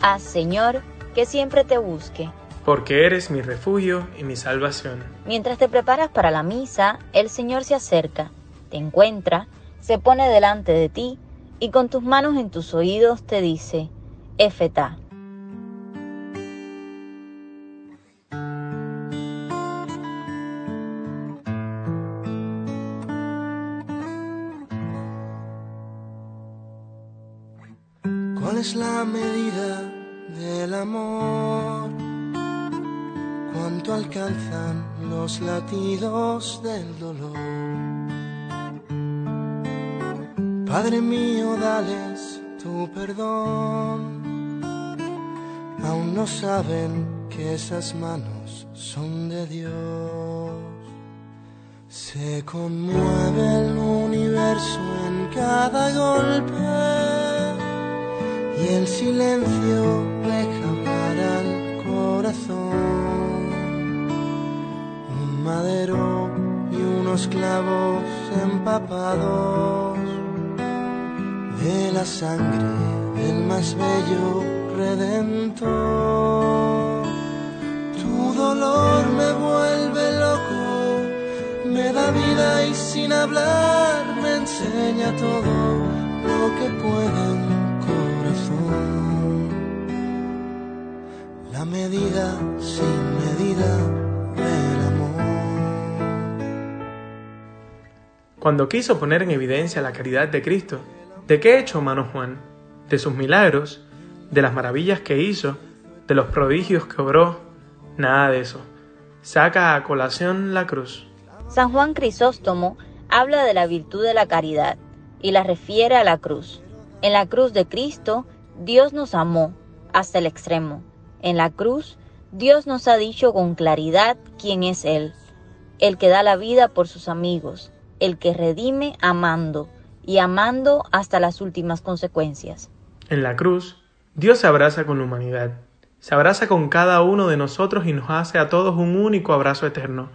Haz, Señor, que siempre te busque. Porque eres mi refugio y mi salvación. Mientras te preparas para la misa, el Señor se acerca, te encuentra, se pone delante de ti y con tus manos en tus oídos te dice, Efetá. Es la medida del amor? ¿Cuánto alcanzan los latidos del dolor? Padre mío, dales tu perdón. Aún no saben que esas manos son de Dios. Se conmueve el universo en cada golpe y el silencio deja hablar al corazón. Un madero y unos clavos empapados de la sangre del más bello redentor. Tu dolor me vuelve loco, me da vida y sin hablar me enseña todo lo que pueden corazón. La medida sin medida del amor. Cuando quiso poner en evidencia la caridad de Cristo, ¿de qué hecho mano Juan? ¿De sus milagros? ¿De las maravillas que hizo? ¿De los prodigios que obró? Nada de eso. Saca a colación la cruz. San Juan Crisóstomo habla de la virtud de la caridad y la refiere a la cruz. En la cruz de Cristo, Dios nos amó hasta el extremo. En la cruz, Dios nos ha dicho con claridad quién es Él, el que da la vida por sus amigos, el que redime amando y amando hasta las últimas consecuencias. En la cruz, Dios se abraza con la humanidad, se abraza con cada uno de nosotros y nos hace a todos un único abrazo eterno.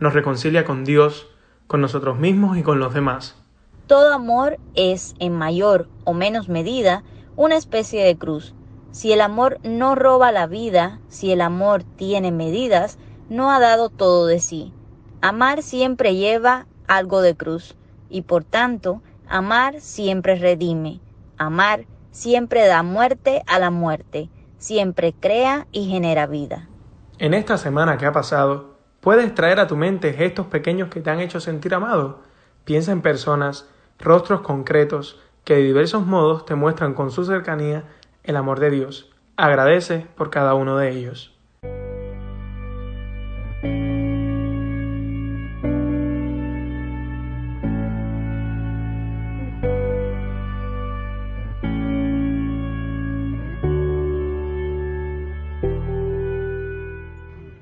Nos reconcilia con Dios, con nosotros mismos y con los demás. Todo amor es, en mayor o menos medida, una especie de cruz. Si el amor no roba la vida, si el amor tiene medidas, no ha dado todo de sí. Amar siempre lleva algo de cruz, y por tanto, amar siempre redime. Amar siempre da muerte a la muerte, siempre crea y genera vida. En esta semana que ha pasado, puedes traer a tu mente gestos pequeños que te han hecho sentir amado. Piensa en personas, rostros concretos que de diversos modos te muestran con su cercanía el amor de Dios. Agradece por cada uno de ellos.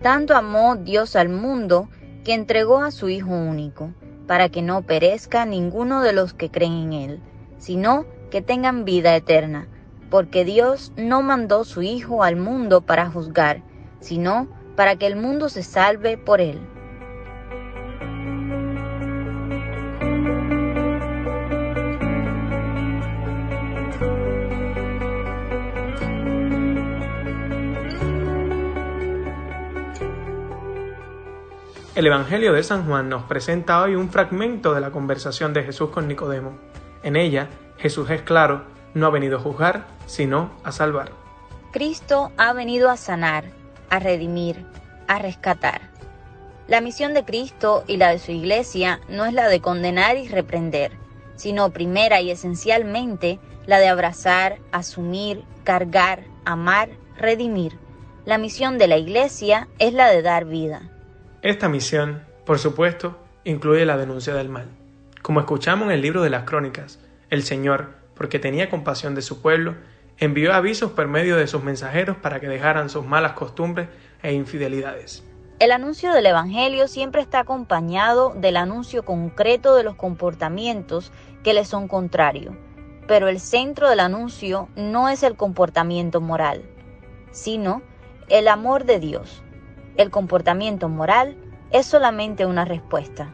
Tanto amó Dios al mundo que entregó a su Hijo único, para que no perezca ninguno de los que creen en Él, sino que tengan vida eterna, porque Dios no mandó su Hijo al mundo para juzgar, sino para que el mundo se salve por Él. El Evangelio de San Juan nos presenta hoy un fragmento de la conversación de Jesús con Nicodemo. En ella, Jesús es claro, no ha venido a juzgar, sino a salvar. Cristo ha venido a sanar, a redimir, a rescatar. La misión de Cristo y la de su iglesia no es la de condenar y reprender, sino primera y esencialmente la de abrazar, asumir, cargar, amar, redimir. La misión de la iglesia es la de dar vida. Esta misión, por supuesto, incluye la denuncia del mal. Como escuchamos en el libro de las Crónicas, el Señor, porque tenía compasión de su pueblo, envió avisos por medio de sus mensajeros para que dejaran sus malas costumbres e infidelidades. El anuncio del Evangelio siempre está acompañado del anuncio concreto de los comportamientos que le son contrarios, pero el centro del anuncio no es el comportamiento moral, sino el amor de Dios. El comportamiento moral es solamente una respuesta.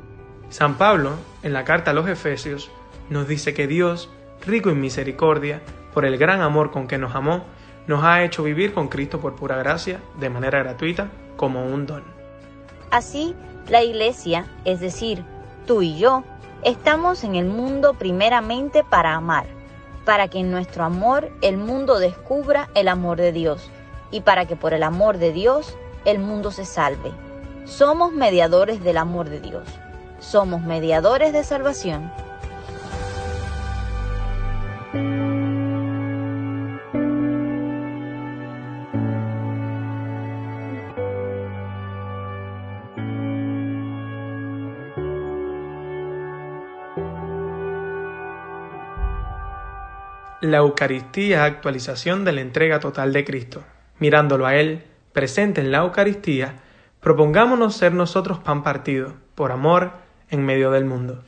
San Pablo, en la carta a los Efesios, nos dice que Dios, rico en misericordia, por el gran amor con que nos amó, nos ha hecho vivir con Cristo por pura gracia, de manera gratuita, como un don. Así, la Iglesia, es decir, tú y yo, estamos en el mundo primeramente para amar, para que en nuestro amor el mundo descubra el amor de Dios y para que por el amor de Dios el mundo se salve. Somos mediadores del amor de Dios. Somos mediadores de salvación. La Eucaristía actualización de la entrega total de Cristo. Mirándolo a Él, presente en la Eucaristía, propongámonos ser nosotros pan partido, por amor, en medio del mundo.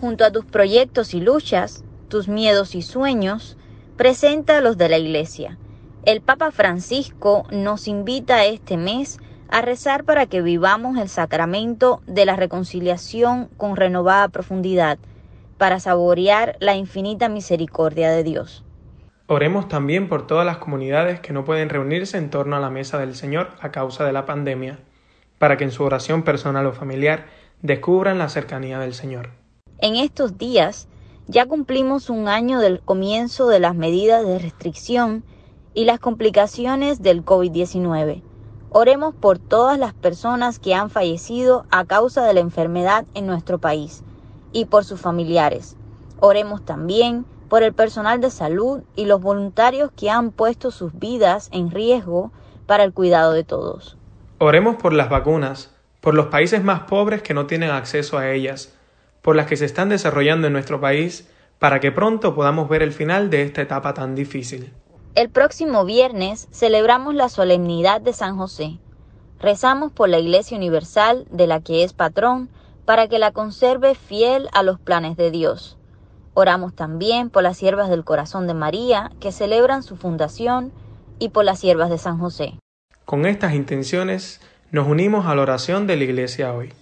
Junto a tus proyectos y luchas, tus miedos y sueños, presenta los de la Iglesia. El Papa Francisco nos invita este mes a rezar para que vivamos el sacramento de la reconciliación con renovada profundidad, para saborear la infinita misericordia de Dios. Oremos también por todas las comunidades que no pueden reunirse en torno a la mesa del Señor a causa de la pandemia, para que en su oración personal o familiar descubran la cercanía del Señor. En estos días, ya cumplimos un año del comienzo de las medidas de restricción y las complicaciones del COVID-19. Oremos por todas las personas que han fallecido a causa de la enfermedad en nuestro país y por sus familiares. Oremos también por el personal de salud y los voluntarios que han puesto sus vidas en riesgo para el cuidado de todos. Oremos por las vacunas, por los países más pobres que no tienen acceso a ellas, por las que se están desarrollando en nuestro país para que pronto podamos ver el final de esta etapa tan difícil. El próximo viernes celebramos la solemnidad de San José. Rezamos por la Iglesia Universal de la que es patrón para que la conserve fiel a los planes de Dios. Oramos también por las siervas del corazón de María que celebran su fundación y por las siervas de San José. Con estas intenciones nos unimos a la oración de la Iglesia hoy.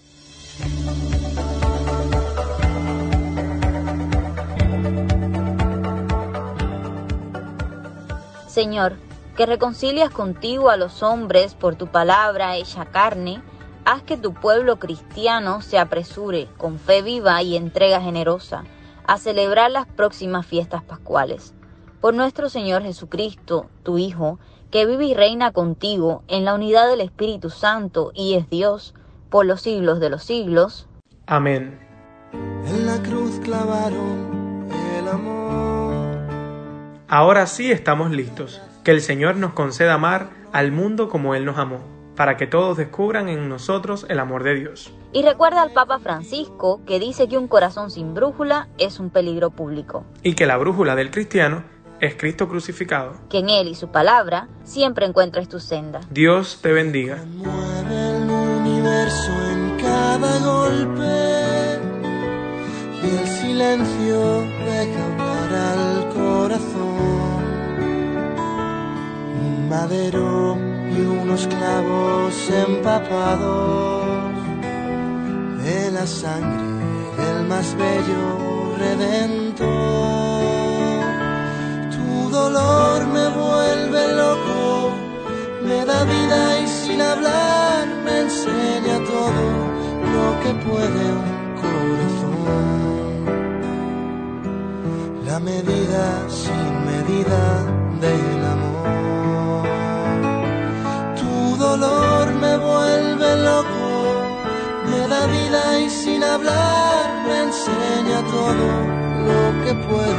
Señor, que reconcilias contigo a los hombres por tu palabra hecha carne, haz que tu pueblo cristiano se apresure, con fe viva y entrega generosa, a celebrar las próximas fiestas pascuales. Por nuestro Señor Jesucristo, tu Hijo, que vive y reina contigo en la unidad del Espíritu Santo y es Dios, por los siglos de los siglos. Amén. En la cruz clavaron el amor. Ahora sí estamos listos. Que el Señor nos conceda amar al mundo como Él nos amó, para que todos descubran en nosotros el amor de Dios. Y recuerda al Papa Francisco que dice que un corazón sin brújula es un peligro público. Y que la brújula del cristiano es Cristo crucificado. Que en Él y su palabra siempre encuentres tu senda. Dios te bendiga. Mueve el universo en cada golpe y el silencio deja corazón. Un madero y unos clavos empapados de la sangre del más bello redentor. Tu dolor me vuelve loco, me da vida y sin hablar me enseña todo lo que puede medida sin medida del amor. Tu dolor me vuelve loco, me da vida y sin hablar me enseña todo lo que puede